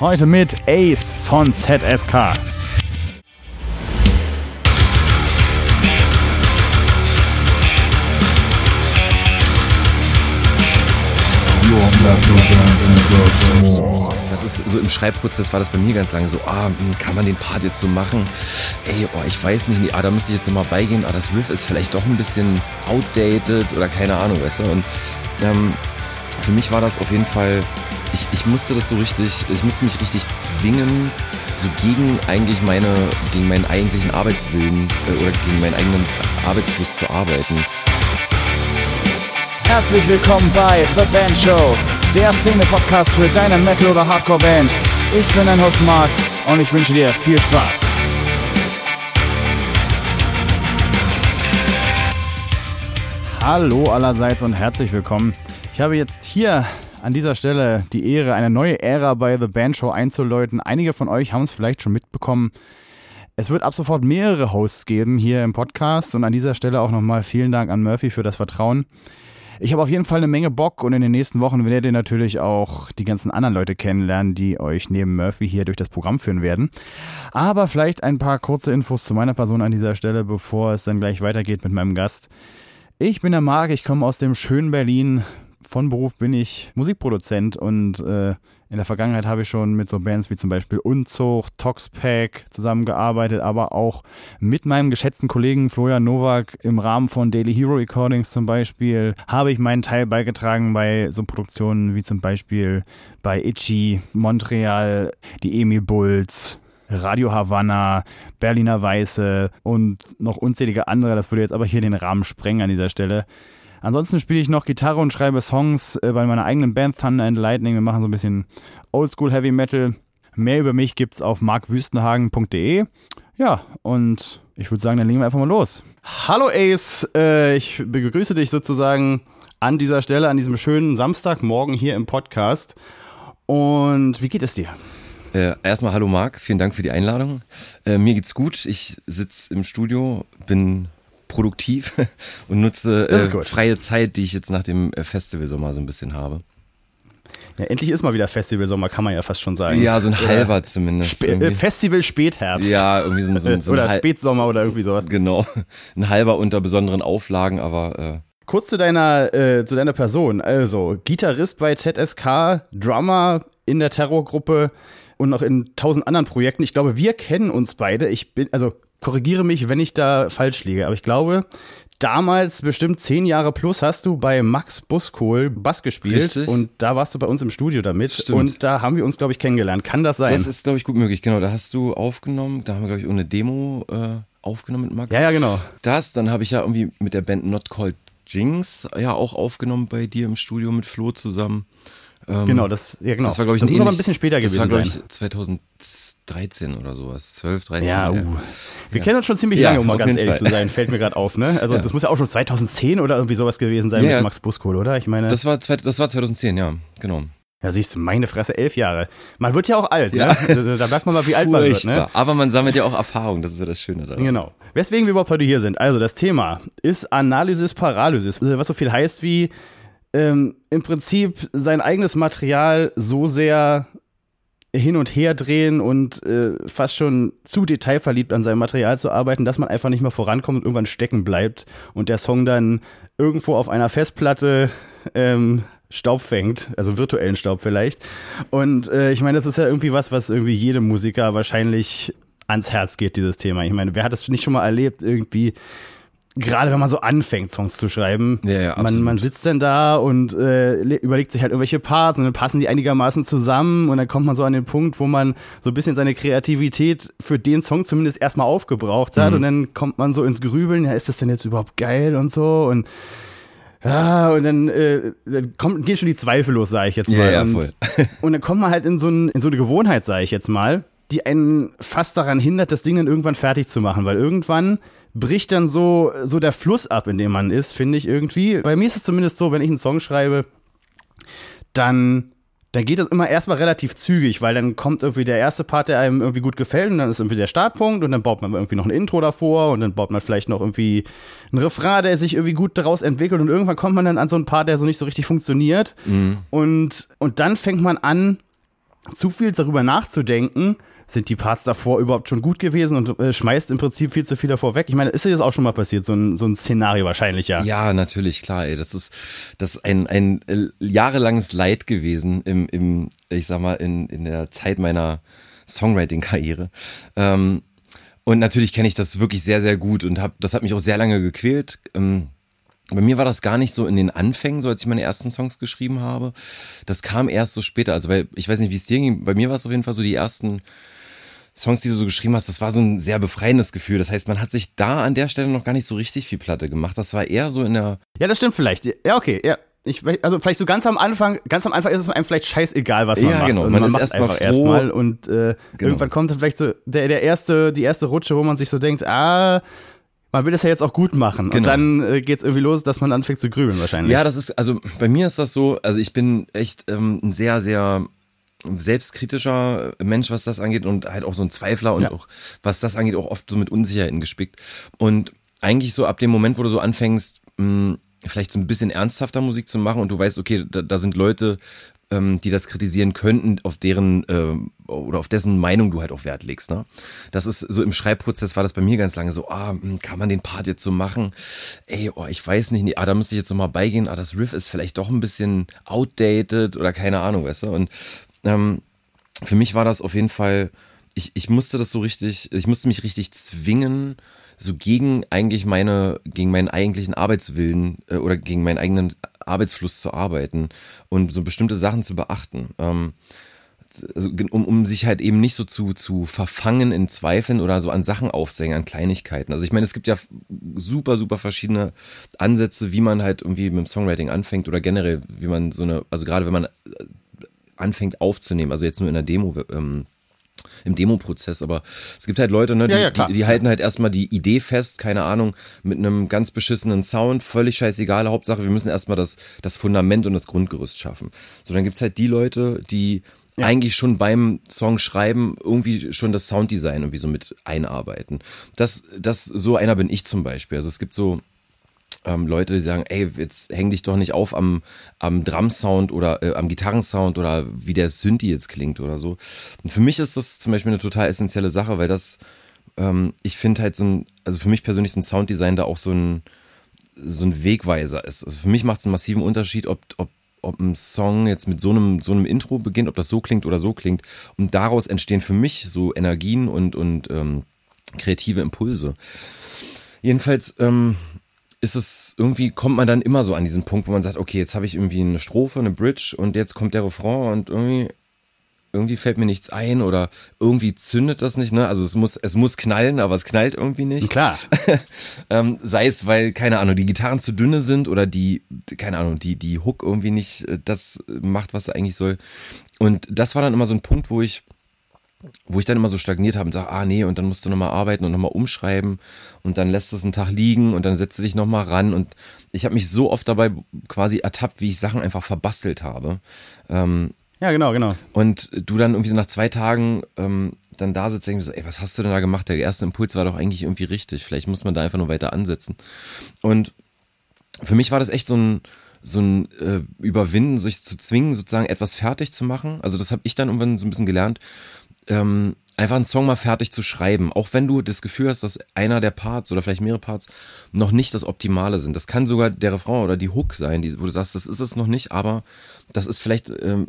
Heute mit Ace von ZSK. Das ist so im Schreibprozess war das bei mir ganz lange so, ah, hm, kann man den Part jetzt so machen? Ey, oh, ich weiß nicht, ah, da müsste ich jetzt nochmal beigehen, ah, das Riff ist vielleicht doch ein bisschen outdated oder keine Ahnung, weißt du? Und ähm, für mich war das auf jeden Fall, ich, ich musste das so richtig, ich musste mich richtig zwingen, so gegen eigentlich meine, gegen meinen eigentlichen Arbeitswillen äh, oder gegen meinen eigenen Arbeitsfluss zu arbeiten. Herzlich willkommen bei The Band Show, der Szene-Podcast für deine Metal- oder Hardcore-Band. Ich bin dein Host Mark und ich wünsche dir viel Spaß. Hallo allerseits und herzlich willkommen. Ich habe jetzt hier an dieser Stelle die Ehre, eine neue Ära bei The Band Show einzuläuten. Einige von euch haben es vielleicht schon mitbekommen. Es wird ab sofort mehrere Hosts geben hier im Podcast und an dieser Stelle auch nochmal vielen Dank an Murphy für das Vertrauen. Ich habe auf jeden Fall eine Menge Bock und in den nächsten Wochen werdet ihr natürlich auch die ganzen anderen Leute kennenlernen, die euch neben Murphy hier durch das Programm führen werden. Aber vielleicht ein paar kurze Infos zu meiner Person an dieser Stelle, bevor es dann gleich weitergeht mit meinem Gast. Ich bin der Marc, ich komme aus dem schönen Berlin. Von Beruf bin ich Musikproduzent und äh, in der Vergangenheit habe ich schon mit so Bands wie zum Beispiel Unzucht, Toxpack zusammengearbeitet, aber auch mit meinem geschätzten Kollegen Florian Nowak im Rahmen von Daily Hero Recordings zum Beispiel habe ich meinen Teil beigetragen bei so Produktionen wie zum Beispiel bei Itchy, Montreal, die Emil Bulls, Radio Havanna, Berliner Weiße und noch unzählige andere. Das würde jetzt aber hier den Rahmen sprengen an dieser Stelle. Ansonsten spiele ich noch Gitarre und schreibe Songs äh, bei meiner eigenen Band Thunder and Lightning. Wir machen so ein bisschen Oldschool Heavy Metal. Mehr über mich gibt's auf markwüstenhagen.de. Ja, und ich würde sagen, dann legen wir einfach mal los. Hallo Ace, äh, ich begrüße dich sozusagen an dieser Stelle, an diesem schönen Samstagmorgen hier im Podcast. Und wie geht es dir? Äh, erstmal hallo Marc, vielen Dank für die Einladung. Äh, mir geht's gut. Ich sitze im Studio, bin produktiv und nutze äh, freie Zeit, die ich jetzt nach dem äh, Festivalsommer so ein bisschen habe. Ja, endlich ist mal wieder Festivalsommer, kann man ja fast schon sagen. Ja, so ein halber oder zumindest. Sp irgendwie. Festival Spätherbst. Ja, irgendwie so, so, so Oder Spätsommer oder irgendwie sowas. Genau. Ein halber unter besonderen Auflagen, aber. Äh, Kurz zu deiner, äh, zu deiner Person. Also, Gitarrist bei ZSK, Drummer in der Terrorgruppe und noch in tausend anderen Projekten. Ich glaube, wir kennen uns beide. Ich bin, also korrigiere mich, wenn ich da falsch liege, aber ich glaube, damals bestimmt zehn Jahre plus hast du bei Max Buskohl Bass gespielt Richtig. und da warst du bei uns im Studio damit Stimmt. und da haben wir uns, glaube ich, kennengelernt. Kann das sein? Das ist, glaube ich, gut möglich. Genau, da hast du aufgenommen, da haben wir, glaube ich, ohne Demo äh, aufgenommen mit Max. Ja, ja, genau. Das, dann habe ich ja irgendwie mit der Band Not Called Jinx ja auch aufgenommen bei dir im Studio mit Flo zusammen. Ähm, genau, das, ja, genau. Das war, glaube ich, das ein muss aber ein bisschen später Das gewesen war, glaube ich, 2013 oder sowas. 12, 13. Ja, uh. Wir kennen uns schon ziemlich Ja, lange, um mal ganz ehrlich Fall. zu sein, fällt mir gerade auf, ne? Also Ja. das muss ja auch schon 2010 oder irgendwie sowas gewesen sein Ja, mit ja. Max Buskohl, oder? Ich meine, Das war, das war 2010, ja, genau. ja siehst du, meine Fresse, elf Jahre. Man wird ja auch alt, Ja. ne? Da, merkt man mal, wie alt man wird, ne? Aber man sammelt ja auch Erfahrung, das ist ja das Schöne daran. Genau. Weswegen wir überhaupt heute hier sind. Also das Thema ist Analysis Paralysis, was so viel heißt wie ähm, im Prinzip sein eigenes Material so sehr hin und her drehen und äh, fast schon zu detailverliebt an seinem Material zu arbeiten, dass man einfach nicht mehr vorankommt und irgendwann stecken bleibt und der Song dann irgendwo auf einer Festplatte ähm, Staub fängt, also virtuellen Staub vielleicht. Und äh, ich meine, das ist ja irgendwie was, was irgendwie jedem Musiker wahrscheinlich ans Herz geht, dieses Thema. Ich meine, wer hat das nicht schon mal erlebt, irgendwie, gerade wenn man so anfängt, Songs zu schreiben, Ja, ja, man, man sitzt dann da und äh, le- überlegt sich halt irgendwelche Parts und dann passen die einigermaßen zusammen und dann kommt man so an den Punkt, wo man so ein bisschen seine Kreativität für den Song zumindest erstmal aufgebraucht Mhm. hat und dann kommt man so ins Grübeln, ja, ist das denn jetzt überhaupt geil und so und ja, und dann, äh, dann kommt, gehen schon die Zweifel los, sage ich jetzt mal. Ja, ja, und, voll. und dann kommt man halt in so, ein, in so eine Gewohnheit, sage ich jetzt mal, die einen fast daran hindert, das Ding dann irgendwann fertig zu machen, weil irgendwann bricht dann so, so der Fluss ab, in dem man ist, finde ich irgendwie. Bei mir ist es zumindest so, wenn ich einen Song schreibe, dann, dann geht das immer erstmal relativ zügig, weil dann kommt irgendwie der erste Part, der einem irgendwie gut gefällt und dann ist irgendwie der Startpunkt und dann baut man irgendwie noch ein Intro davor und dann baut man vielleicht noch irgendwie ein Refrain, der sich irgendwie gut daraus entwickelt und irgendwann kommt man dann an so einen Part, der so nicht so richtig funktioniert und, und dann fängt man an, zu viel darüber nachzudenken, sind die Parts davor überhaupt schon gut gewesen und äh, schmeißt im Prinzip viel zu viel davor weg. Ich meine, ist dir das auch schon mal passiert, so ein, so ein Szenario wahrscheinlich, ja? Ja, natürlich, klar, ey. Das ist, das ist ein, ein äh, jahrelanges Leid gewesen im, im, ich sag mal, in, in der Zeit meiner Songwriting-Karriere. Ähm, und natürlich kenne ich das wirklich sehr, sehr gut und hab, das hat mich auch sehr lange gequält. Ähm, bei mir war das gar nicht so in den Anfängen, so als ich meine ersten Songs geschrieben habe. Das kam erst so später. Also, weil ich weiß nicht, wie es dir ging. Bei mir war es auf jeden Fall so die ersten Songs, die du so geschrieben hast, das war so ein sehr befreiendes Gefühl. Das heißt, man hat sich da an der Stelle noch gar nicht so richtig viel Platte gemacht. Das war eher so in der. Ja, das stimmt vielleicht. Ja, okay, ja. Ich, also vielleicht so ganz am Anfang, ganz am Anfang ist es einem vielleicht scheißegal, was man ja, macht. Genau. Und man, man ist macht erstmal einfach froh. erstmal und äh, Genau. irgendwann kommt dann vielleicht so der, der erste, die erste Rutsche, wo man sich so denkt, ah, man will das ja jetzt auch gut machen. Und Genau. dann äh, geht es irgendwie los, dass man anfängt zu grübeln wahrscheinlich. Ja, das ist, also bei mir ist das so, also ich bin echt ähm, ein sehr, sehr selbstkritischer Mensch, was das angeht und halt auch so ein Zweifler und Ja. auch, was das angeht, auch oft so mit Unsicherheiten gespickt. Und eigentlich so ab dem Moment, wo du so anfängst, mh, vielleicht so ein bisschen ernsthafter Musik zu machen und du weißt, okay, da, da sind Leute, ähm, die das kritisieren könnten, auf deren ähm, oder auf dessen Meinung du halt auch Wert legst. Ne? Das ist so im Schreibprozess war das bei mir ganz lange so, ah, hm, kann man den Part jetzt so machen? Ey, oh, ich weiß nicht, nee, ah, da müsste ich jetzt nochmal beigehen, ah, das Riff ist vielleicht doch ein bisschen outdated oder keine Ahnung, weißt du? Und ähm, für mich war das auf jeden Fall, ich, ich musste das so richtig, ich musste mich richtig zwingen, so gegen eigentlich meine, gegen meinen eigentlichen Arbeitswillen äh, oder gegen meinen eigenen Arbeitsfluss zu arbeiten und so bestimmte Sachen zu beachten. Ähm, also, um, um sich halt eben nicht so zu, zu verfangen in Zweifeln oder so an Sachen aufzuhängen, an Kleinigkeiten. Also ich meine, es gibt ja super, super verschiedene Ansätze, wie man halt irgendwie mit dem Songwriting anfängt oder generell, wie man so eine, also gerade wenn man anfängt aufzunehmen, also jetzt nur in der Demo, ähm, im Demo-Prozess, aber es gibt halt Leute, ne, die, Ja, ja, die, die halten halt erstmal die Idee fest, keine Ahnung, mit einem ganz beschissenen Sound, völlig scheißegal, Hauptsache, wir müssen erstmal das, das Fundament und das Grundgerüst schaffen. So, dann gibt's halt die Leute, die Ja. eigentlich schon beim Song schreiben irgendwie schon das Sounddesign irgendwie so mit einarbeiten. Das, das, so einer bin ich zum Beispiel. Also es gibt so, ähm, Leute, die sagen, ey, jetzt häng dich doch nicht auf am, am Drum-Sound oder äh, am Gitarrensound oder wie der Synthi jetzt klingt oder so. Und für mich ist das zum Beispiel eine total essentielle Sache, weil das, ähm, ich finde halt so ein, also für mich persönlich ist ein Sounddesign da auch so ein, so ein Wegweiser ist. Also für mich macht es einen massiven Unterschied, ob, ob, ob ein Song jetzt mit so einem, so einem Intro beginnt, ob das so klingt oder so klingt. Und daraus entstehen für mich so Energien und, und ähm, kreative Impulse. Jedenfalls ähm, ist es irgendwie, kommt man dann immer so an diesen Punkt, wo man sagt, okay, jetzt habe ich irgendwie eine Strophe, eine Bridge und jetzt kommt der Refrain und irgendwie, irgendwie fällt mir nichts ein oder irgendwie zündet das nicht, ne? Also es muss, es muss knallen, aber es knallt irgendwie nicht. Klar. ähm, sei es, weil, keine Ahnung, die Gitarren zu dünne sind oder die, keine Ahnung, die, die Hook irgendwie nicht äh, das macht, was er eigentlich soll. Und das war dann immer so ein Punkt, wo ich, wo ich dann immer so stagniert habe und sage, ah nee, und dann musst du nochmal arbeiten und nochmal umschreiben und dann lässt es einen Tag liegen und dann setzt du dich nochmal ran und ich habe mich so oft dabei quasi ertappt, wie ich Sachen einfach verbastelt habe. Ähm, Ja, genau, genau. und du dann irgendwie so nach zwei Tagen ähm, dann da sitzt denkst so, ey, was hast du denn da gemacht? Der erste Impuls war doch eigentlich irgendwie richtig. Vielleicht muss man da einfach nur weiter ansetzen. Und für mich war das echt so ein, so ein äh, Überwinden, sich zu zwingen, sozusagen etwas fertig zu machen. Also das habe ich dann irgendwann so ein bisschen gelernt, ähm, einfach einen Song mal fertig zu schreiben. Auch wenn du das Gefühl hast, dass einer der Parts oder vielleicht mehrere Parts noch nicht das Optimale sind. Das kann sogar der Refrain oder die Hook sein, die, wo du sagst, das ist es noch nicht, aber das ist vielleicht ähm,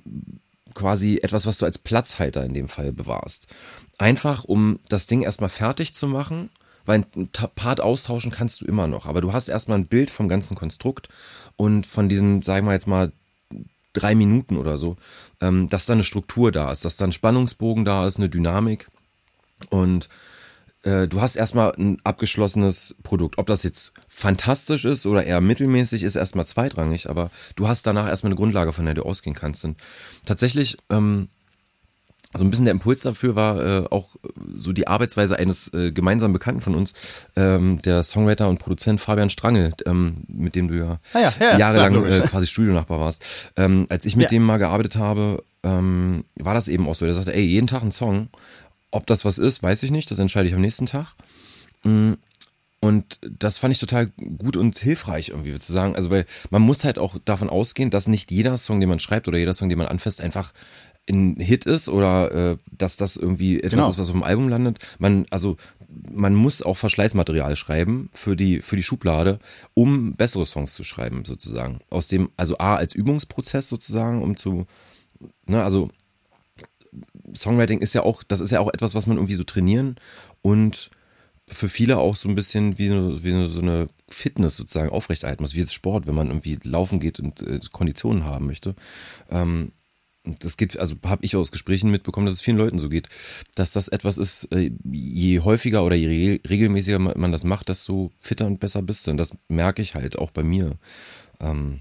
quasi etwas, was du als Platzhalter in dem Fall bewahrst. Einfach, um das Ding erstmal fertig zu machen, weil ein Part austauschen kannst du immer noch, aber du hast erstmal ein Bild vom ganzen Konstrukt und von diesen, sagen wir jetzt mal, drei Minuten oder so, ähm, dass da eine Struktur da ist, dass da ein Spannungsbogen da ist, eine Dynamik und äh, du hast erstmal ein abgeschlossenes Produkt. Ob das jetzt fantastisch ist oder eher mittelmäßig, ist erstmal zweitrangig, aber du hast danach erstmal eine Grundlage, von der du ausgehen kannst. Und tatsächlich, ähm, so ein bisschen der Impuls dafür war äh, auch so die Arbeitsweise eines äh, gemeinsamen Bekannten von uns, ähm, der Songwriter und Produzent Fabian Strange, ähm, mit dem du ja, Ah ja, ja, jahrelang äh, quasi Studionachbar warst. Ähm, als ich mit dem mal gearbeitet habe, ähm, war das eben auch so. Der sagte, ey, jeden Tag ein Song. Ob das was ist, weiß ich nicht. Das entscheide ich am nächsten Tag. Mm, Und das fand ich total gut und hilfreich irgendwie zu sagen. Also, weil man muss halt auch davon ausgehen, dass nicht jeder Song, den man schreibt oder jeder Song, den man anfasst, einfach ein Hit ist oder äh, dass das irgendwie etwas Genau. ist, was auf dem Album landet. Man, also man muss auch Verschleißmaterial schreiben für die, für die Schublade, um bessere Songs zu schreiben, sozusagen. Aus dem, also A, als Übungsprozess sozusagen, um zu, ne, also Songwriting ist ja auch, das ist ja auch etwas, was man irgendwie so trainieren und für viele auch so ein bisschen wie so, wie so eine Fitness sozusagen aufrechterhalten muss, wie jetzt Sport, wenn man irgendwie laufen geht und äh, Konditionen haben möchte. Ähm, das geht, also habe ich aus Gesprächen mitbekommen, dass es vielen Leuten so geht, dass das etwas ist, äh, je häufiger oder je re regelmäßiger man das macht, desto fitter und besser bist du. Und das merke ich halt auch bei mir. Ähm,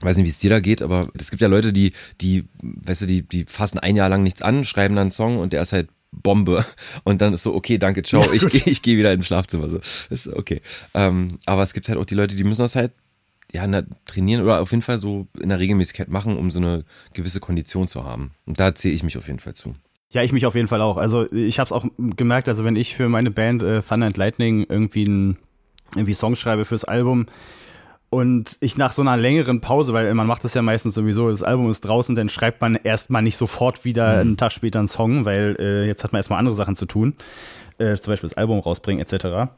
weiß nicht, wie es dir da geht, aber es gibt ja Leute, die, die, weißt du, die, die fassen ein Jahr lang nichts an, schreiben dann einen Song und der ist halt Bombe. Und dann ist so, okay, danke, ciao, ich gehe ich geh wieder ins Schlafzimmer. So. ist okay. Ähm, aber es gibt halt auch die Leute, die müssen das halt ja, na, trainieren oder auf jeden Fall so in der Regelmäßigkeit machen, um so eine gewisse Kondition zu haben. Und da zähle ich mich auf jeden Fall zu. Ja, ich mich auf jeden Fall auch. Also ich habe es auch gemerkt, also wenn ich für meine Band äh, Thunder and Lightning irgendwie einen irgendwie Song schreibe fürs Album und ich nach so einer längeren Pause, weil man macht das ja meistens sowieso, das Album ist draußen, dann schreibt man erstmal nicht sofort wieder einen Tag später einen Song, weil äh, jetzt hat man erstmal andere Sachen zu tun, äh, zum Beispiel das Album rausbringen etc.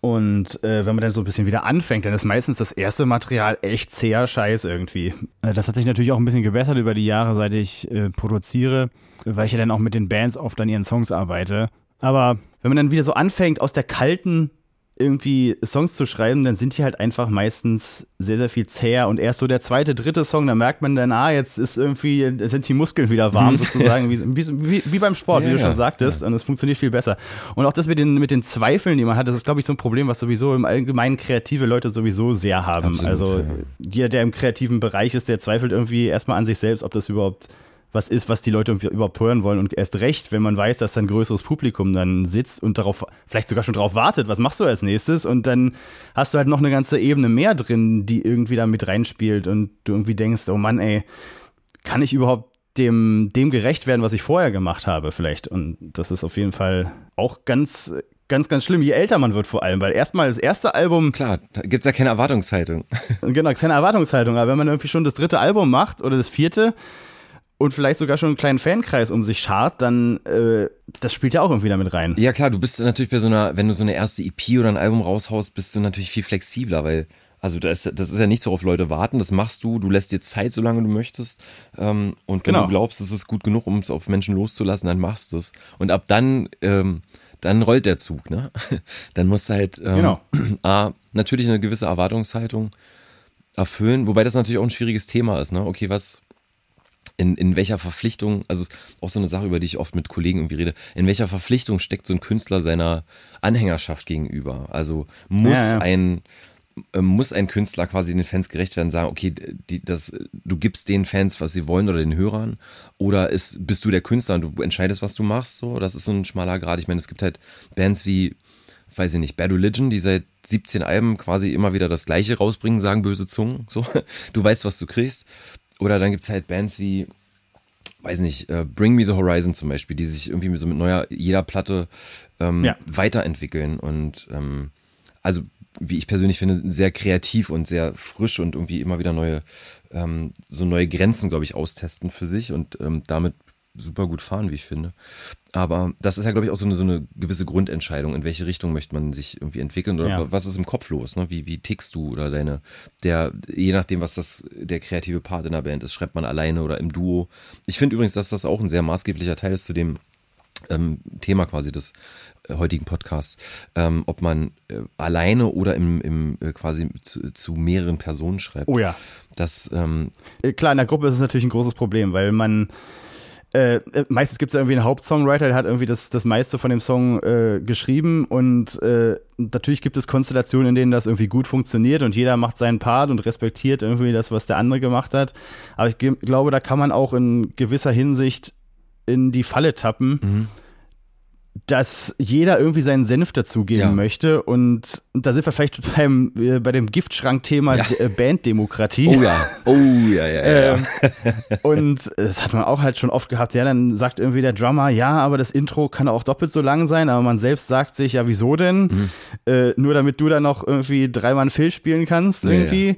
Und äh, wenn man dann so ein bisschen wieder anfängt, dann ist meistens das erste Material echt zäher Scheiß irgendwie. Äh, Das hat sich natürlich auch ein bisschen gebessert über die Jahre, seit ich äh, produziere, weil ich ja dann auch mit den Bands oft an ihren Songs arbeite. Aber wenn man dann wieder so anfängt, aus der kalten irgendwie Songs zu schreiben, dann sind die halt einfach meistens sehr, sehr viel zäher. Und erst so der zweite, dritte Song, da merkt man dann, ah, jetzt ist irgendwie, sind die Muskeln wieder warm, sozusagen, wie, wie, wie, beim Sport, Ja, wie du ja, schon sagtest. Und es funktioniert viel besser. Und auch das mit den, mit den Zweifeln, die man hat, das ist, glaube ich, so ein Problem, was sowieso im Allgemeinen kreative Leute sowieso sehr haben. Absolut, also ja. jeder, der im kreativen Bereich ist, der zweifelt irgendwie erstmal an sich selbst, ob das überhaupt was ist, was die Leute irgendwie überhaupt hören wollen. Und erst recht, wenn man weiß, dass da ein größeres Publikum dann sitzt und darauf, vielleicht sogar schon darauf wartet, was machst du als nächstes? Und dann hast du halt noch eine ganze Ebene mehr drin, die irgendwie da mit reinspielt und du irgendwie denkst, oh Mann, ey, kann ich überhaupt dem, dem gerecht werden, was ich vorher gemacht habe, vielleicht? Und das ist auf jeden Fall auch ganz, ganz, ganz schlimm, je älter man wird vor allem, weil erstmal das erste Album, Klar, da gibt's ja keine Erwartungshaltung. genau, keine Erwartungshaltung, aber wenn man irgendwie schon das dritte Album macht oder das vierte und vielleicht sogar schon einen kleinen Fankreis um sich schart, dann äh, das spielt ja auch irgendwie damit rein. Ja klar, du bist natürlich bei so einer, wenn du so eine erste EP oder ein Album raushaust, bist du natürlich viel flexibler, weil also das, das ist ja nicht so auf Leute warten, das machst du, du lässt dir Zeit, solange du möchtest ähm, und wenn Genau. du glaubst, es ist gut genug, um es auf Menschen loszulassen, dann machst du es und ab dann ähm, dann rollt der Zug, ne? Dann musst du halt ähm, Genau. A, natürlich eine gewisse Erwartungshaltung erfüllen, wobei das natürlich auch ein schwieriges Thema ist, ne? Okay, was in, in welcher Verpflichtung, also ist auch so eine Sache, über die ich oft mit Kollegen irgendwie rede, in welcher Verpflichtung steckt so ein Künstler seiner Anhängerschaft gegenüber? Also muss Ja, ja. ein äh, muss ein Künstler quasi den Fans gerecht werden, sagen, okay, die, das, du gibst den Fans, was sie wollen oder den Hörern, oder ist, bist du der Künstler und du entscheidest, was du machst, so, das ist so ein schmaler Grad. Ich meine, es gibt halt Bands wie, weiß ich nicht, Bad Religion, die seit 17 Alben quasi immer wieder das Gleiche rausbringen, sagen böse Zungen, so, du weißt, was du kriegst. Oder dann gibt's halt Bands wie, weiß nicht, äh, Bring Me the Horizon zum Beispiel, die sich irgendwie so mit neuer, jeder Platte ähm, Ja. weiterentwickeln und ähm, also wie ich persönlich finde, sehr kreativ und sehr frisch und irgendwie immer wieder neue, ähm, so neue Grenzen, glaube ich, austesten für sich und ähm, damit super gut fahren, wie ich finde. Aber das ist ja, glaube ich, auch so eine, so eine gewisse Grundentscheidung, in welche Richtung möchte man sich irgendwie entwickeln oder Ja. was ist im Kopf los, ne? Wie, wie tickst du oder deine, der, je nachdem, was das, der kreative Part in der Band ist, schreibt man alleine oder im Duo. Ich finde übrigens, dass das auch ein sehr maßgeblicher Teil ist zu dem ähm, Thema quasi des äh, heutigen Podcasts, ähm, ob man äh, alleine oder im, im äh, quasi zu, zu mehreren Personen schreibt. Oh ja. Das, ähm, Äh, Klar, in der Gruppe ist es natürlich ein großes Problem, weil man äh, äh, meistens gibt es irgendwie einen Hauptsongwriter, der hat irgendwie das, das meiste von dem Song äh, geschrieben und äh, natürlich gibt es Konstellationen, in denen das irgendwie gut funktioniert und jeder macht seinen Part und respektiert irgendwie das, was der andere gemacht hat. Aber ich glaube, da kann man auch in gewisser Hinsicht in die Falle tappen, dass jeder irgendwie seinen Senf dazugeben Ja. möchte und, da sind wir vielleicht beim, äh, bei dem Giftschrank-Thema Ja. Äh, Banddemokratie. oh ja, oh ja, ja, ja. ja. Ähm, und das hat man auch halt schon oft gehabt. Ja, dann sagt irgendwie der Drummer, ja, aber das Intro kann auch doppelt so lang sein. Aber man selbst sagt sich, ja, wieso denn? Mhm. Äh, nur damit du dann noch irgendwie dreimal Phil spielen kannst Ja, irgendwie.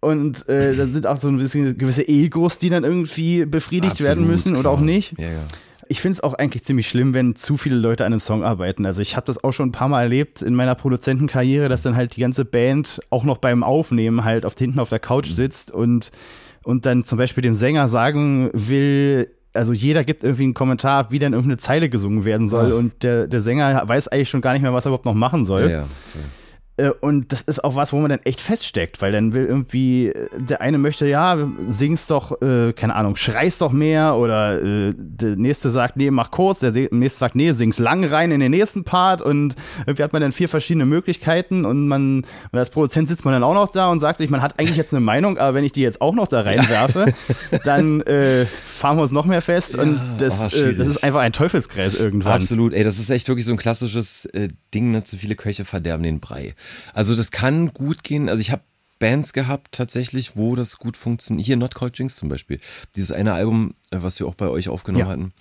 Und äh, da sind auch so ein bisschen gewisse Egos, die dann irgendwie befriedigt Absolut, werden müssen klar. oder auch nicht. Ja, ja. Ich finde es auch eigentlich ziemlich schlimm, wenn zu viele Leute an einem Song arbeiten. Also ich habe das auch schon ein paar Mal erlebt in meiner Produzentenkarriere, dass dann halt die ganze Band auch noch beim Aufnehmen halt auf, hinten auf der Couch mhm. sitzt und, und dann zum Beispiel dem Sänger sagen will, also jeder gibt irgendwie einen Kommentar, wie denn irgendeine Zeile gesungen werden soll. Oh. Und der, der Sänger weiß eigentlich schon gar nicht mehr, was er überhaupt noch machen soll. Ja, ja. Äh, und das ist auch was, wo man dann echt feststeckt, weil dann will irgendwie, äh, der eine möchte, ja, singst doch, äh, keine Ahnung, schreist doch mehr oder äh, der nächste sagt, nee, mach kurz, der nächste sagt, nee, sing's lang rein in den nächsten Part und irgendwie hat man dann vier verschiedene Möglichkeiten und man, und als Produzent sitzt man dann auch noch da und sagt sich, man hat eigentlich jetzt eine Meinung, aber wenn ich die jetzt auch noch da reinwerfe, ja. dann äh, fahren wir uns noch mehr fest ja, und das, oh, das ist einfach ein Teufelskreis irgendwann. Absolut, ey, das ist echt wirklich so ein klassisches Ding, ne? zu viele Köche verderben den Brei. Also das kann gut gehen. Also ich habe Bands gehabt tatsächlich, wo das gut funktioniert. Hier Not Called Jinx zum Beispiel. Dieses eine Album, äh, was wir auch bei euch aufgenommen ja. hatten,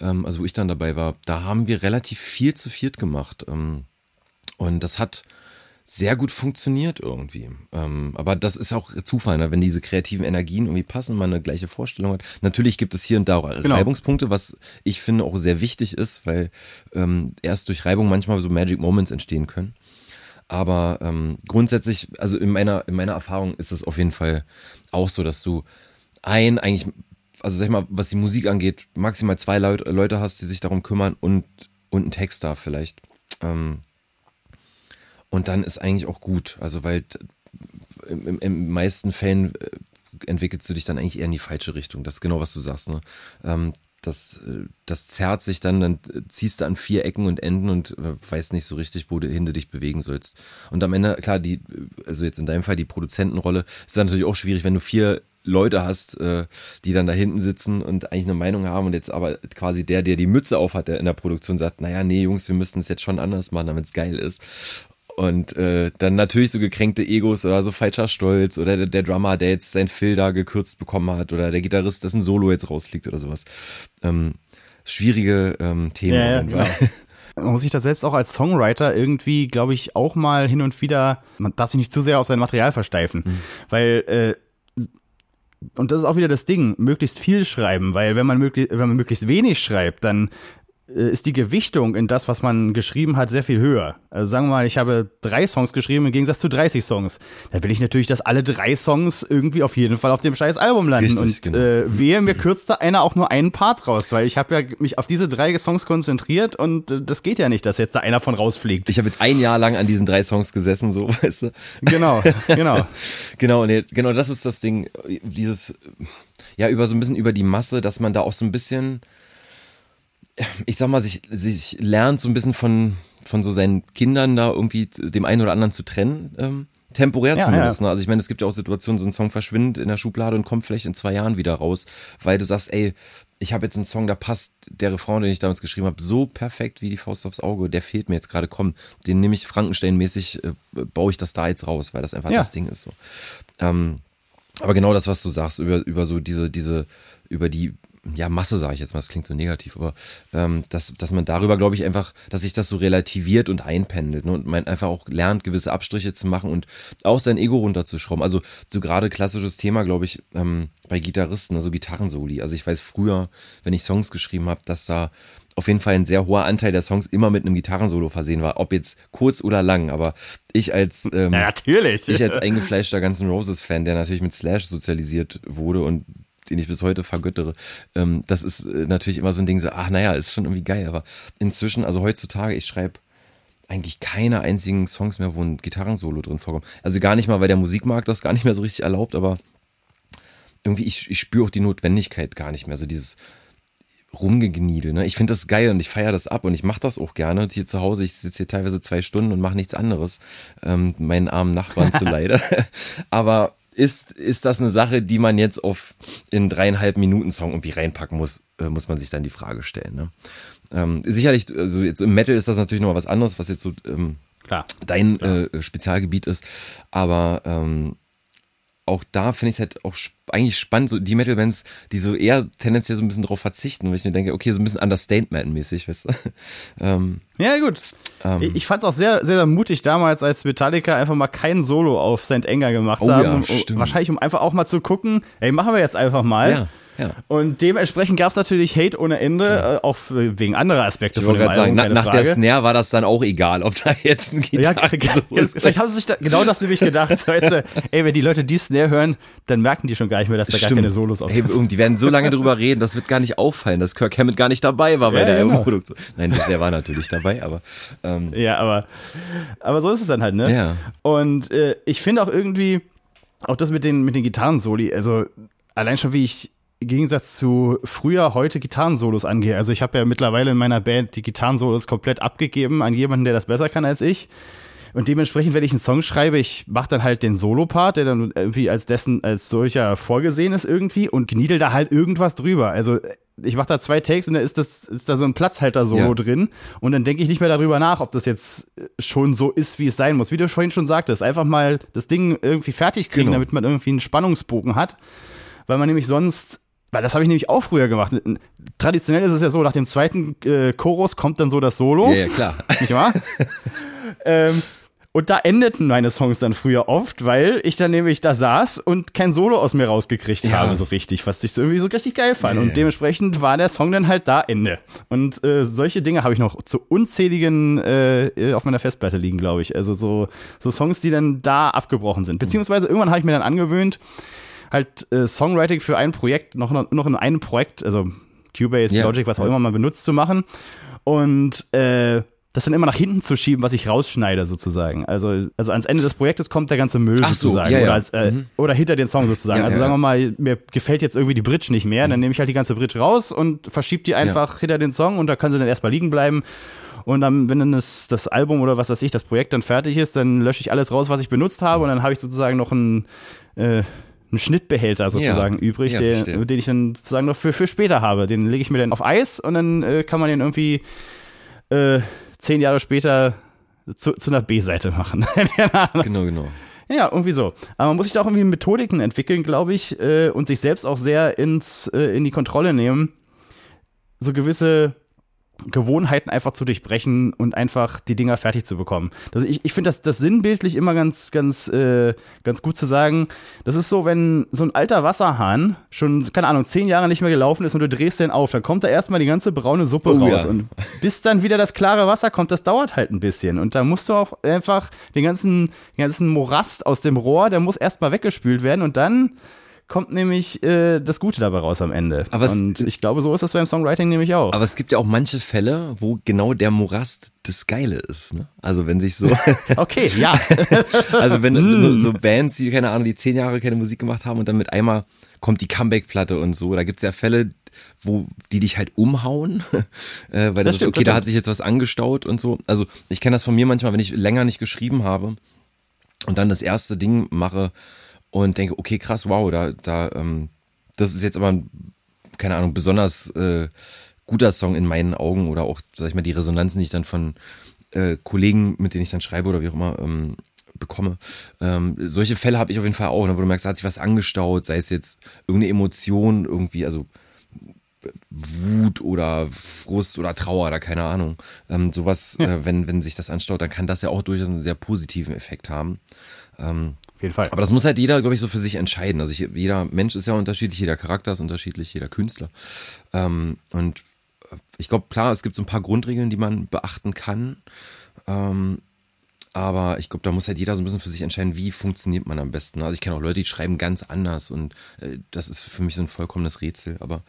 ähm, also wo ich dann dabei war, da haben wir relativ viel zu viert gemacht. Ähm, und das hat sehr gut funktioniert irgendwie. Ähm, aber das ist auch Zufall, ne? wenn diese kreativen Energien irgendwie passen, man eine gleiche Vorstellung hat. Natürlich gibt es hier und da auch genau. Reibungspunkte, was ich finde auch sehr wichtig ist, weil ähm, erst durch Reibung manchmal so Magic Moments entstehen können. Aber ähm, grundsätzlich, also in meiner, in meiner Erfahrung ist es auf jeden Fall auch so, dass du ein, eigentlich, also sag ich mal, was die Musik angeht, maximal zwei Leut Leute hast, die sich darum kümmern und, und ein Text da vielleicht. Ähm, und dann ist eigentlich auch gut. Also, weil im, im meisten Fällen äh, entwickelst du dich dann eigentlich eher in die falsche Richtung. Das ist genau, was du sagst. Ne? Ähm, das, äh, das zerrt sich dann, dann ziehst du an vier Ecken und Enden und äh, weißt nicht so richtig, wo du hinter dich bewegen sollst. Und am Ende, klar, die, also jetzt in deinem Fall die Produzentenrolle, ist natürlich auch schwierig, wenn du vier Leute hast, äh, die dann da hinten sitzen und eigentlich eine Meinung haben und jetzt aber quasi der, der die Mütze aufhat, der in der Produktion sagt, naja, nee, Jungs, wir müssten es jetzt schon anders machen, damit es geil ist. Und äh, dann natürlich so gekränkte Egos oder so falscher Stolz oder der, der Drummer, der jetzt sein Fill da gekürzt bekommen hat oder der Gitarrist, dessen Solo jetzt rausfliegt oder sowas. Ähm, schwierige ähm, Themen ja. Genau. Man muss sich das selbst auch als Songwriter irgendwie, glaube ich, auch mal hin und wieder, man darf sich nicht zu sehr auf sein Material versteifen, mhm. weil äh, und das ist auch wieder das Ding, möglichst viel schreiben, weil wenn man, möglich, wenn man möglichst wenig schreibt, dann ist die Gewichtung in das, was man geschrieben hat, sehr viel höher. Also sagen wir mal, ich habe drei Songs geschrieben im Gegensatz zu 30 Songs. Da will ich natürlich, dass alle drei Songs irgendwie auf jeden Fall auf dem scheiß Album landen. Richtig, und genau. äh, wehe, mir kürzt da einer auch nur einen Part raus, weil ich habe ja mich auf diese drei Songs konzentriert und äh, das geht ja nicht, dass jetzt da einer von rausfliegt. Ich habe jetzt ein Jahr lang an diesen drei Songs gesessen, so, weißt du. Genau, genau. genau, nee, genau, das ist das Ding, dieses, ja, über so ein bisschen über die Masse, dass man da auch so ein bisschen ich sag mal, sich, sich lernt so ein bisschen von, von so seinen Kindern da irgendwie dem einen oder anderen zu trennen. Ähm, temporär ja, zumindest. Ja. Ne? Also ich meine, es gibt ja auch Situationen, so ein Song verschwindet in der Schublade und kommt vielleicht in zwei Jahren wieder raus, weil du sagst, ey, ich habe jetzt einen Song, da passt der Refrain, den ich damals geschrieben habe, so perfekt wie die Faust aufs Auge, der fehlt mir jetzt gerade, komm, den nehme ich Frankenstein-mäßig, äh, baue ich das da jetzt raus, weil das einfach ja. das Ding ist so. Ähm, aber genau das, was du sagst, über, über so diese, diese, über die ja, Masse sage ich jetzt mal, das klingt so negativ, aber ähm, dass, dass man darüber, glaube ich, einfach, dass sich das so relativiert und einpendelt ne? und man einfach auch lernt, gewisse Abstriche zu machen und auch sein Ego runterzuschrauben. Also so gerade klassisches Thema, glaube ich, ähm, bei Gitarristen, also Gitarrensoli. Also ich weiß früher, wenn ich Songs geschrieben habe, dass da auf jeden Fall ein sehr hoher Anteil der Songs immer mit einem Gitarrensolo versehen war, ob jetzt kurz oder lang. Aber ich als ähm, ja, natürlich. ich als eingefleischter ganzen Roses Fan, der natürlich mit Slash sozialisiert wurde und den ich bis heute vergöttere. Ähm, das ist äh, natürlich immer so ein Ding, so, ach naja, ist schon irgendwie geil, aber inzwischen, also heutzutage, ich schreibe eigentlich keine einzigen Songs mehr, wo ein Gitarrensolo drin vorkommt. Also gar nicht mal, weil der Musikmarkt das gar nicht mehr so richtig erlaubt, aber irgendwie, ich, ich spüre auch die Notwendigkeit gar nicht mehr. So dieses Rumgegniedel. Ne? Ich finde das geil und ich feiere das ab und ich mache das auch gerne. hier zu Hause, ich sitze hier teilweise zwei Stunden und mache nichts anderes, ähm, meinen armen Nachbarn zu leider. aber ist, ist das eine Sache, die man jetzt auf in dreieinhalb Minuten Song irgendwie reinpacken muss, äh, muss man sich dann die Frage stellen. Ne? Ähm, sicherlich, also jetzt im Metal ist das natürlich noch was anderes, was jetzt so ähm, Klar. dein Klar. Äh, Spezialgebiet ist. Aber ähm, auch da finde ich es halt auch eigentlich spannend, so die Metal-Bands, die so eher tendenziell so ein bisschen drauf verzichten, weil ich mir denke, okay, so ein bisschen Understatement-mäßig, weißt du? ähm, ja, gut. Ähm, ich fand es auch sehr, sehr, sehr mutig damals, als Metallica einfach mal kein Solo auf St. Anger gemacht oh, haben. Ja, um, wahrscheinlich, um einfach auch mal zu gucken, ey, machen wir jetzt einfach mal. Ja. Ja. Und dementsprechend gab es natürlich Hate ohne Ende, äh, auch wegen anderer Aspekte ich von dem sagen, na, nach Frage. der Snare war das dann auch egal, ob da jetzt ein Gitarre ja, so Vielleicht haben sie sich da, genau das nämlich gedacht, weißt du, ey, wenn die Leute die Snare hören, dann merken die schon gar nicht mehr, dass da Stimmt. gar keine Solos auf sind. Und die werden so lange drüber reden, das wird gar nicht auffallen, dass Kirk Hammett gar nicht dabei war bei ja, der genau. Produktion. Nein, der war natürlich dabei, aber ähm. Ja, aber, aber so ist es dann halt, ne? Ja. Und äh, ich finde auch irgendwie, auch das mit den, mit den Gitarren-Soli, also allein schon wie ich im Gegensatz zu früher heute Gitarrensolos angehe. Also ich habe ja mittlerweile in meiner Band die Gitarrensolos komplett abgegeben an jemanden, der das besser kann als ich. Und dementsprechend, wenn ich einen Song schreibe, ich mache dann halt den Solo-Part, der dann irgendwie als dessen, als solcher vorgesehen ist irgendwie und gniedel da halt irgendwas drüber. Also ich mache da zwei Takes und da ist, das, ist da so ein Platzhalter-Solo ja. drin und dann denke ich nicht mehr darüber nach, ob das jetzt schon so ist, wie es sein muss. Wie du vorhin schon sagtest, einfach mal das Ding irgendwie fertig kriegen, genau. damit man irgendwie einen Spannungsbogen hat. Weil man nämlich sonst weil das habe ich nämlich auch früher gemacht. Traditionell ist es ja so, nach dem zweiten äh, Chorus kommt dann so das Solo. Ja, ja klar. Nicht wahr? ähm, und da endeten meine Songs dann früher oft, weil ich dann nämlich da saß und kein Solo aus mir rausgekriegt ja. habe, so richtig, was ich so irgendwie so richtig geil fand. Ja, und dementsprechend war der Song dann halt da Ende. Und äh, solche Dinge habe ich noch zu unzähligen äh, auf meiner Festplatte liegen, glaube ich. Also so, so Songs, die dann da abgebrochen sind. Beziehungsweise irgendwann habe ich mir dann angewöhnt, halt äh, Songwriting für ein Projekt, noch, noch in einem Projekt, also Cubase, ja. Logic, was auch immer man benutzt, zu machen. Und äh, das dann immer nach hinten zu schieben, was ich rausschneide sozusagen. Also, also ans Ende des Projektes kommt der ganze Müll Ach sozusagen. So, ja, ja. Oder, als, äh, mhm. oder hinter den Song sozusagen. Ja, also sagen wir mal, mir gefällt jetzt irgendwie die Bridge nicht mehr, dann mhm. nehme ich halt die ganze Bridge raus und verschiebe die einfach hinter den Song und da kann sie dann erstmal liegen bleiben. Und dann, wenn dann das, das Album oder was weiß ich, das Projekt dann fertig ist, dann lösche ich alles raus, was ich benutzt habe und dann habe ich sozusagen noch ein äh, einen Schnittbehälter sozusagen ja. übrig, ja, den, den, ich dann sozusagen noch für, für später habe. Den lege ich mir dann auf Eis und dann äh, kann man den irgendwie äh, zehn Jahre später zu, zu einer B-Seite machen. genau, genau. Ja, irgendwie so. Aber man muss sich da auch irgendwie Methodiken entwickeln, glaube ich, äh, und sich selbst auch sehr ins, äh, in die Kontrolle nehmen. So gewisse Gewohnheiten einfach zu durchbrechen und einfach die Dinger fertig zu bekommen. Das, ich ich finde das, das sinnbildlich immer ganz, ganz, äh, ganz gut zu sagen. Das ist so, wenn so ein alter Wasserhahn schon, keine Ahnung, zehn Jahre nicht mehr gelaufen ist und du drehst den auf, dann kommt da erstmal die ganze braune Suppe oh, raus. Ja. Und bis dann wieder das klare Wasser kommt, das dauert halt ein bisschen. Und da musst du auch einfach den ganzen, den ganzen Morast aus dem Rohr, der muss erstmal weggespült werden und dann kommt nämlich äh, das Gute dabei raus am Ende. Aber und ich glaube, so ist das beim Songwriting nämlich auch. Aber es gibt ja auch manche Fälle, wo genau der Morast das Geile ist. Ne? Also wenn sich so. okay, ja. also wenn mm. so, so, Bands, die keine Ahnung, die zehn Jahre keine Musik gemacht haben und dann mit einmal kommt die Comeback-Platte und so. Da gibt's ja Fälle, wo die dich halt umhauen, äh, weil das, das ist okay, da hat sich jetzt was angestaut und so. Also ich kenne das von mir manchmal, wenn ich länger nicht geschrieben habe und dann das erste Ding mache und denke, okay, krass, wow, da, da, ähm, das ist jetzt aber, ein, keine Ahnung, besonders äh, guter Song in meinen Augen oder auch, sag ich mal, die Resonanzen, die ich dann von äh, Kollegen, mit denen ich dann schreibe oder wie auch immer, ähm, bekomme. Ähm, solche Fälle habe ich auf jeden Fall auch, ne, wo du merkst, da hat sich was angestaut, sei es jetzt irgendeine Emotion, irgendwie, also Wut oder Frust oder Trauer oder keine Ahnung. Ähm, sowas, ja. äh, wenn, wenn sich das anstaut, dann kann das ja auch durchaus einen sehr positiven Effekt haben. Ähm, auf jeden Fall. Aber das muss halt jeder, glaube ich, so für sich entscheiden. Also ich, jeder Mensch ist ja unterschiedlich, jeder Charakter ist unterschiedlich, jeder Künstler. Ähm, und ich glaube, klar, es gibt so ein paar Grundregeln, die man beachten kann. Ähm, aber ich glaube, da muss halt jeder so ein bisschen für sich entscheiden, wie funktioniert man am besten. Also ich kenne auch Leute, die schreiben ganz anders und äh, das ist für mich so ein vollkommenes Rätsel. Aber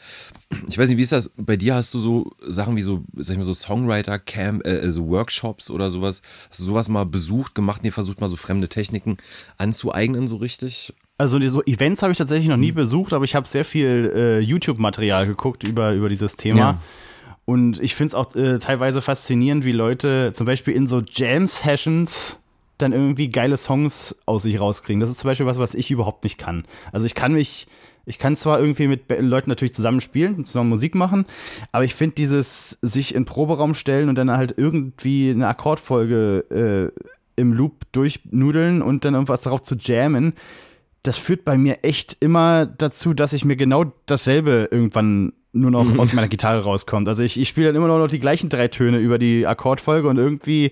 ich weiß nicht, wie ist das? Bei dir hast du so Sachen wie so, sag ich mal, so Songwriter, Camp, äh, so Workshops oder sowas. Hast du sowas mal besucht, gemacht, nee, versucht mal so fremde Techniken anzueignen, so richtig? Also so Events habe ich tatsächlich noch nie hm. besucht, aber ich habe sehr viel äh, YouTube-Material geguckt über, über dieses Thema. Ja. Und ich finde es auch äh, teilweise faszinierend, wie Leute zum Beispiel in so Jam-Sessions dann irgendwie geile Songs aus sich rauskriegen. Das ist zum Beispiel was, was ich überhaupt nicht kann. Also ich kann mich, ich kann zwar irgendwie mit Leuten natürlich zusammen spielen und zusammen Musik machen, aber ich finde dieses sich in Proberaum stellen und dann halt irgendwie eine Akkordfolge äh, im Loop durchnudeln und dann irgendwas darauf zu jammen, das führt bei mir echt immer dazu, dass ich mir genau dasselbe irgendwann nur noch aus meiner Gitarre rauskommt. Also ich, ich spiele dann immer noch die gleichen drei Töne über die Akkordfolge und irgendwie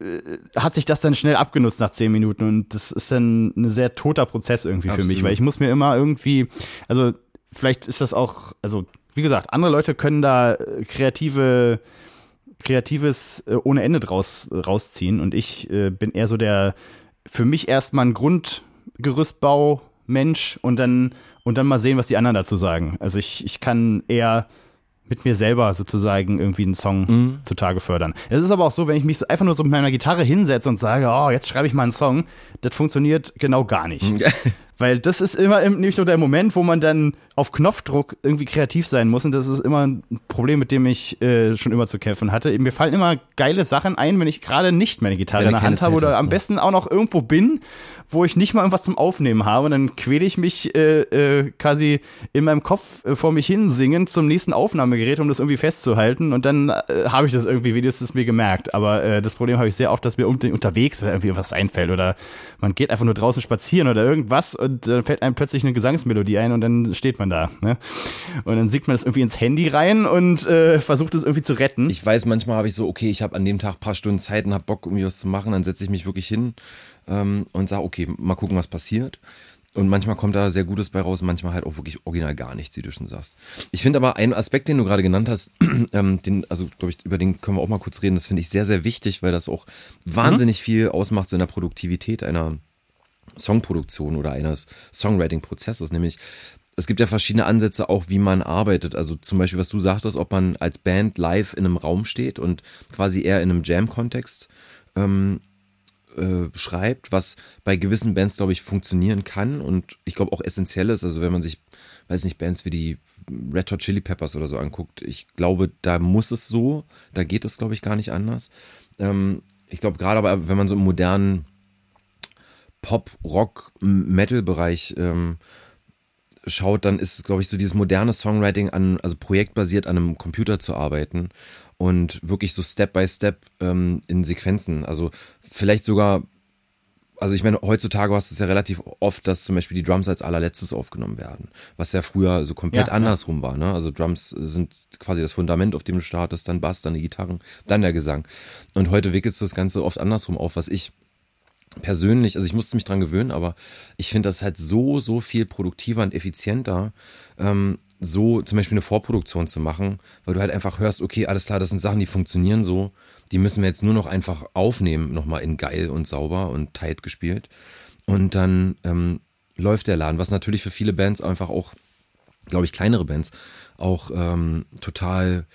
äh, hat sich das dann schnell abgenutzt nach zehn Minuten und das ist dann ein sehr toter Prozess irgendwie Absolut. für mich, weil ich muss mir immer irgendwie, also vielleicht ist das auch, also wie gesagt, andere Leute können da kreative Kreatives äh, ohne Ende draus rausziehen und ich äh, bin eher so der für mich erstmal ein Grundgerüstbau Mensch und dann und dann mal sehen, was die anderen dazu sagen. Also ich, ich kann eher mit mir selber sozusagen irgendwie einen Song mhm. zutage fördern. Es ist aber auch so, wenn ich mich so einfach nur so mit meiner Gitarre hinsetze und sage, oh, jetzt schreibe ich mal einen Song, das funktioniert genau gar nicht. Weil das ist immer nicht nur der Moment, wo man dann auf Knopfdruck irgendwie kreativ sein muss. Und das ist immer ein Problem, mit dem ich äh, schon immer zu kämpfen hatte. Mir fallen immer geile Sachen ein, wenn ich gerade nicht meine Gitarre in der Hand habe oder am besten auch noch irgendwo bin, wo ich nicht mal irgendwas zum Aufnehmen habe. Und dann quäle ich mich äh, äh, quasi in meinem Kopf äh, vor mich hin singend zum nächsten Aufnahmegerät, um das irgendwie festzuhalten. Und dann äh, habe ich das irgendwie wenigstens mir gemerkt. Aber äh, das Problem habe ich sehr oft, dass mir unterwegs irgendwie was einfällt oder man geht einfach nur draußen spazieren oder irgendwas und dann fällt einem plötzlich eine Gesangsmelodie ein und dann steht man da. Ne? Und dann singt man das irgendwie ins Handy rein und äh, versucht es irgendwie zu retten. Ich weiß, manchmal habe ich so, okay, ich habe an dem Tag ein paar Stunden Zeit und habe Bock, irgendwie was zu machen. Dann setze ich mich wirklich hin ähm, und sage, okay, mal gucken, was passiert. Und manchmal kommt da sehr Gutes bei raus, manchmal halt auch wirklich original gar nichts, wie du schon sagst. Ich finde aber einen Aspekt, den du gerade genannt hast, ähm, den, also glaube ich, über den können wir auch mal kurz reden, das finde ich sehr, sehr wichtig, weil das auch wahnsinnig mhm. viel ausmacht so in der Produktivität einer, Songproduktion oder eines Songwriting-Prozesses, nämlich es gibt ja verschiedene Ansätze auch, wie man arbeitet. Also zum Beispiel, was du sagtest, ob man als Band live in einem Raum steht und quasi eher in einem Jam-Kontext ähm, äh, schreibt, was bei gewissen Bands, glaube ich, funktionieren kann und ich glaube auch essentiell ist. Also wenn man sich, weiß nicht, Bands wie die Red Hot Chili Peppers oder so anguckt, ich glaube, da muss es so, da geht es, glaube ich, gar nicht anders. Ähm, ich glaube, gerade aber, wenn man so im modernen Pop, Rock, Metal-Bereich ähm, schaut, dann ist es, glaube ich, so dieses moderne Songwriting an, also projektbasiert an einem Computer zu arbeiten und wirklich so Step by Step ähm, in Sequenzen. Also vielleicht sogar, also ich meine, heutzutage hast du es ja relativ oft, dass zum Beispiel die Drums als allerletztes aufgenommen werden, was ja früher so komplett ja, andersrum ja. war. Ne? Also Drums sind quasi das Fundament, auf dem du startest, dann Bass, dann die Gitarren, dann der Gesang. Und heute wickelst du das Ganze oft andersrum auf, was ich persönlich, also ich musste mich dran gewöhnen, aber ich finde das halt so, so viel produktiver und effizienter, ähm, so zum Beispiel eine Vorproduktion zu machen, weil du halt einfach hörst, okay, alles klar, das sind Sachen, die funktionieren so, die müssen wir jetzt nur noch einfach aufnehmen, nochmal in geil und sauber und tight gespielt. Und dann ähm, läuft der Laden, was natürlich für viele Bands einfach auch, glaube ich, kleinere Bands auch ähm, total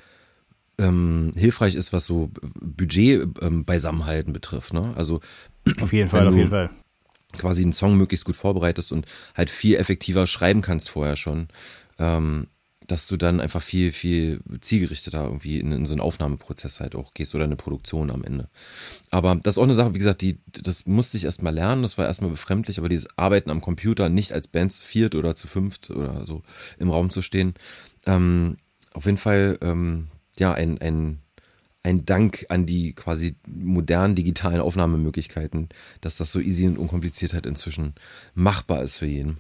ähm, hilfreich ist, was so Budget ähm, beisammenhalten betrifft. Ne? Also auf jeden Fall, auf jeden Fall. Quasi einen Song möglichst gut vorbereitest und halt viel effektiver schreiben kannst vorher schon. Ähm, dass du dann einfach viel, viel zielgerichteter irgendwie in, in, so einen Aufnahmeprozess halt auch gehst oder eine Produktion am Ende. Aber das ist auch eine Sache, wie gesagt, die, das musste ich erstmal lernen, das war erstmal befremdlich, aber dieses Arbeiten am Computer, nicht als Band zu viert oder zu fünft oder so im Raum zu stehen, ähm, auf jeden Fall, ähm, ja, ein, ein ein Dank an die quasi modernen digitalen Aufnahmemöglichkeiten, dass das so easy und unkompliziert halt inzwischen machbar ist für jeden.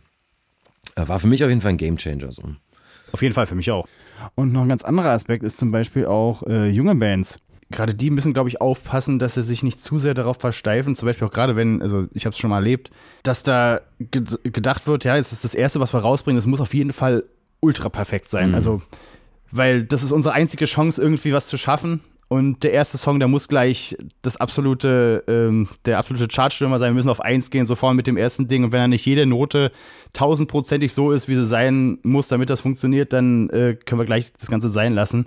Äh, war für mich auf jeden Fall ein Gamechanger. So. Auf jeden Fall für mich auch. Und noch ein ganz anderer Aspekt ist zum Beispiel auch äh, junge Bands. Gerade die müssen, glaube ich, aufpassen, dass sie sich nicht zu sehr darauf versteifen. Zum Beispiel auch gerade, wenn, also ich habe es schon mal erlebt, dass da gedacht wird, ja, jetzt ist das Erste, was wir rausbringen, das muss auf jeden Fall ultra perfekt sein. Mhm. Also, weil das ist unsere einzige Chance, irgendwie was zu schaffen. Und der erste Song, der muss gleich das absolute, ähm, der absolute Chartstürmer sein. Wir müssen auf eins gehen, sofort mit dem ersten Ding. Und wenn dann nicht jede Note tausendprozentig so ist, wie sie sein muss, damit das funktioniert, dann äh, können wir gleich das Ganze sein lassen.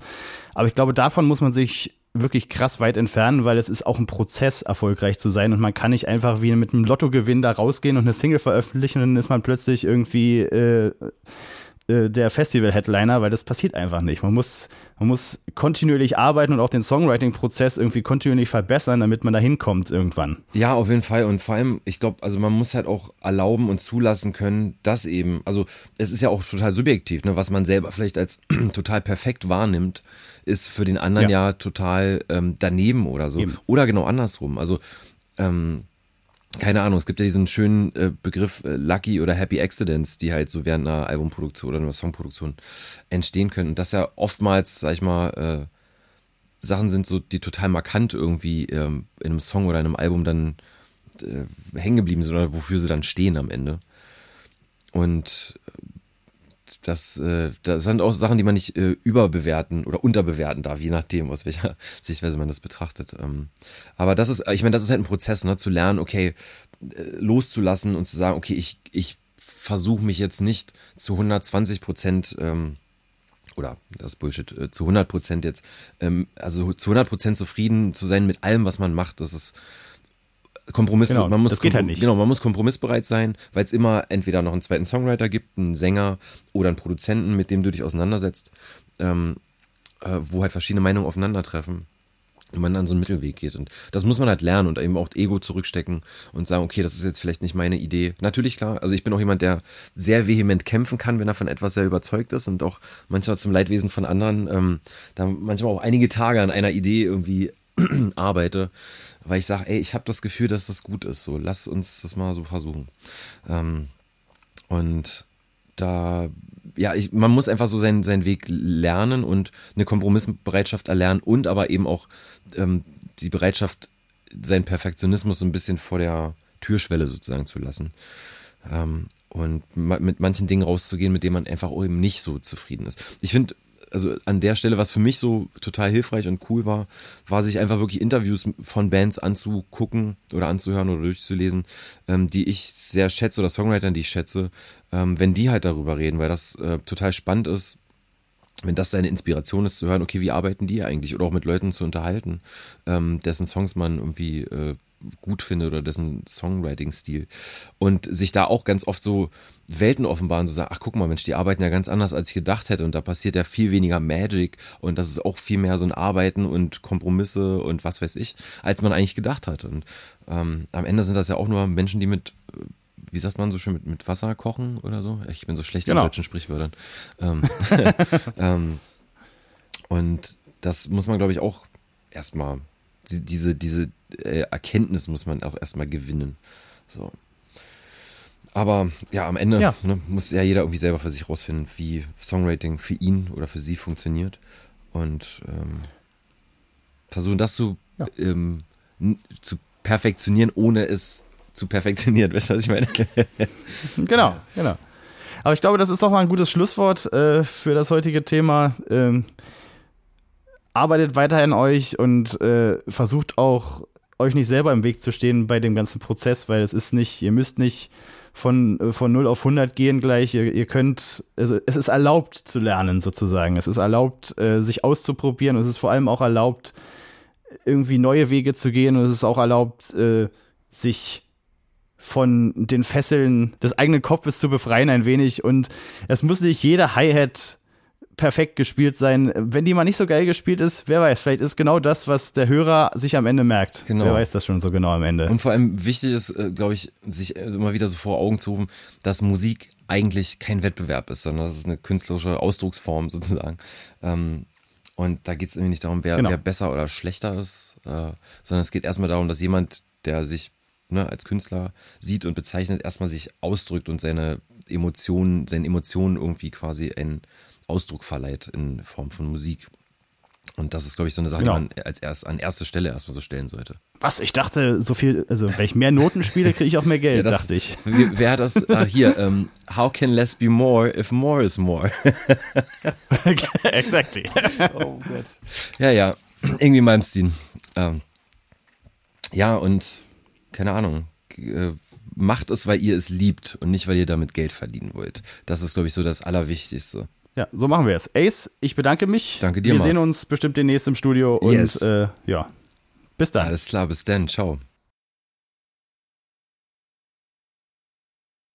Aber ich glaube, davon muss man sich wirklich krass weit entfernen, weil es ist auch ein Prozess, erfolgreich zu sein. Und man kann nicht einfach wie mit einem Lottogewinn da rausgehen und eine Single veröffentlichen und dann ist man plötzlich irgendwie äh, äh, der Festival-Headliner, weil das passiert einfach nicht. Man muss, man muss kontinuierlich arbeiten und auch den Songwriting-Prozess irgendwie kontinuierlich verbessern, damit man da hinkommt irgendwann. Ja, auf jeden Fall. Und vor allem, ich glaube, also man muss halt auch erlauben und zulassen können, dass eben, also es ist ja auch total subjektiv, ne, was man selber vielleicht als total perfekt wahrnimmt, ist für den anderen ja, ja total ähm, daneben oder so. Eben. Oder genau andersrum. Also ähm, keine Ahnung, es gibt ja diesen schönen äh, Begriff äh, Lucky oder Happy Accidents, die halt so während einer Albumproduktion oder einer Songproduktion entstehen können. Und das ja oftmals, sag ich mal, äh, Sachen sind so, die total markant irgendwie ähm, in einem Song oder einem Album dann äh, hängen geblieben sind oder wofür sie dann stehen am Ende. Und das, äh, das sind auch Sachen, die man nicht äh, überbewerten oder unterbewerten darf, je nachdem, aus welcher Sichtweise man das betrachtet. Ähm, aber das ist, ich meine, das ist halt ein Prozess, ne, zu lernen, okay, äh, loszulassen und zu sagen, okay, ich, ich versuche mich jetzt nicht zu 120 Prozent ähm, oder das ist Bullshit, zu 100 Prozent jetzt, ähm, also zu 100 Prozent zufrieden zu sein mit allem, was man macht, das ist Kompromiss, Genau, man muss das geht halt nicht. genau, man muss kompromissbereit sein, weil es immer entweder noch einen zweiten Songwriter gibt, einen Sänger oder einen Produzenten, mit dem du dich auseinandersetzt, ähm, äh, wo halt verschiedene Meinungen aufeinandertreffen und man dann so einen Mittelweg geht. Und das muss man halt lernen und eben auch Ego zurückstecken und sagen, okay, das ist jetzt vielleicht nicht meine Idee. Natürlich klar, also ich bin auch jemand, der sehr vehement kämpfen kann, wenn er von etwas sehr überzeugt ist und auch manchmal zum Leidwesen von anderen, ähm, da manchmal auch einige Tage an einer Idee irgendwie arbeite, weil ich sage, ey, ich habe das Gefühl, dass das gut ist. So, lass uns das mal so versuchen. Ähm, und da, ja, ich, man muss einfach so seinen, seinen Weg lernen und eine Kompromissbereitschaft erlernen und aber eben auch ähm, die Bereitschaft, seinen Perfektionismus so ein bisschen vor der Türschwelle sozusagen zu lassen. Ähm, und ma mit manchen Dingen rauszugehen, mit denen man einfach eben nicht so zufrieden ist. Ich finde, also an der Stelle, was für mich so total hilfreich und cool war, war sich einfach wirklich Interviews von Bands anzugucken oder anzuhören oder durchzulesen, ähm, die ich sehr schätze oder Songwritern, die ich schätze, ähm, wenn die halt darüber reden, weil das äh, total spannend ist, wenn das deine Inspiration ist, zu hören, okay, wie arbeiten die eigentlich? Oder auch mit Leuten zu unterhalten, ähm, dessen Songs man irgendwie äh, gut findet oder dessen Songwriting-Stil. Und sich da auch ganz oft so Welten offenbaren, zu sagen, ach guck mal, Mensch, die arbeiten ja ganz anders, als ich gedacht hätte. Und da passiert ja viel weniger Magic und das ist auch viel mehr so ein Arbeiten und Kompromisse und was weiß ich, als man eigentlich gedacht hat. Und ähm, am Ende sind das ja auch nur Menschen, die mit wie sagt man so schön, mit, mit Wasser kochen oder so? Ich bin so schlecht Genau. in deutschen Sprichwörtern. Ähm, ähm, und das muss man, glaube ich, auch erstmal, die- diese, diese äh, Erkenntnis muss man auch erstmal gewinnen. So. Aber ja, am Ende Ja. Ne, muss ja jeder irgendwie selber für sich rausfinden, wie Songwriting für ihn oder für sie funktioniert. Und ähm, versuchen das zu, Ja. ähm, zu perfektionieren, ohne es zu perfektionieren. Weißt du, was ich meine? Genau, genau. Aber ich glaube, das ist doch mal ein gutes Schlusswort äh, für das heutige Thema. Ähm, arbeitet weiter an euch und äh, versucht auch, euch nicht selber im Weg zu stehen bei dem ganzen Prozess, weil es ist nicht, ihr müsst nicht von, äh, von 0 auf 100 gehen gleich. Ihr, ihr könnt, also es ist erlaubt zu lernen sozusagen. Es ist erlaubt, äh, sich auszuprobieren. Es ist vor allem auch erlaubt, irgendwie neue Wege zu gehen. Und es ist auch erlaubt, äh, sich von den Fesseln des eigenen Kopfes zu befreien ein wenig. Und es muss nicht jeder Hi-Hat perfekt gespielt sein. Wenn die mal nicht so geil gespielt ist, wer weiß, vielleicht ist genau das, was der Hörer sich am Ende merkt. Genau. Wer weiß das schon so genau am Ende. Und vor allem wichtig ist, äh, glaube ich, sich äh, immer wieder so vor Augen zu rufen, dass Musik eigentlich kein Wettbewerb ist, sondern das ist eine künstlerische Ausdrucksform sozusagen. Ähm, und da geht es irgendwie nicht darum, wer, Genau. wer besser oder schlechter ist, äh, sondern es geht erstmal darum, dass jemand, der sich ne, als Künstler sieht und bezeichnet, erstmal sich ausdrückt und seine Emotionen, seinen Emotionen irgendwie quasi einen Ausdruck verleiht in Form von Musik. Und das ist, glaube ich, so eine Sache, Genau. die man als erst an erste Stelle erstmal so stellen sollte. Was? Ich dachte, so viel, also wenn ich mehr Noten spiele, kriege ich auch mehr Geld, Ja, das- dachte ich. Wer, hat das? Ah, hier, ähm, how can less be more if more is more? exactly. ja, ja, irgendwie Malmsteen. Ähm, ja, und keine Ahnung, äh, macht es, weil ihr es liebt und nicht, weil ihr damit Geld verdienen wollt. Das ist, glaube ich, so das Allerwichtigste. Ja, so machen wir es. Ace, ich bedanke mich. Danke dir, Wir Marc. sehen uns bestimmt demnächst im Studio und Yes. äh, ja, bis dann. Alles klar, bis dann, ciao.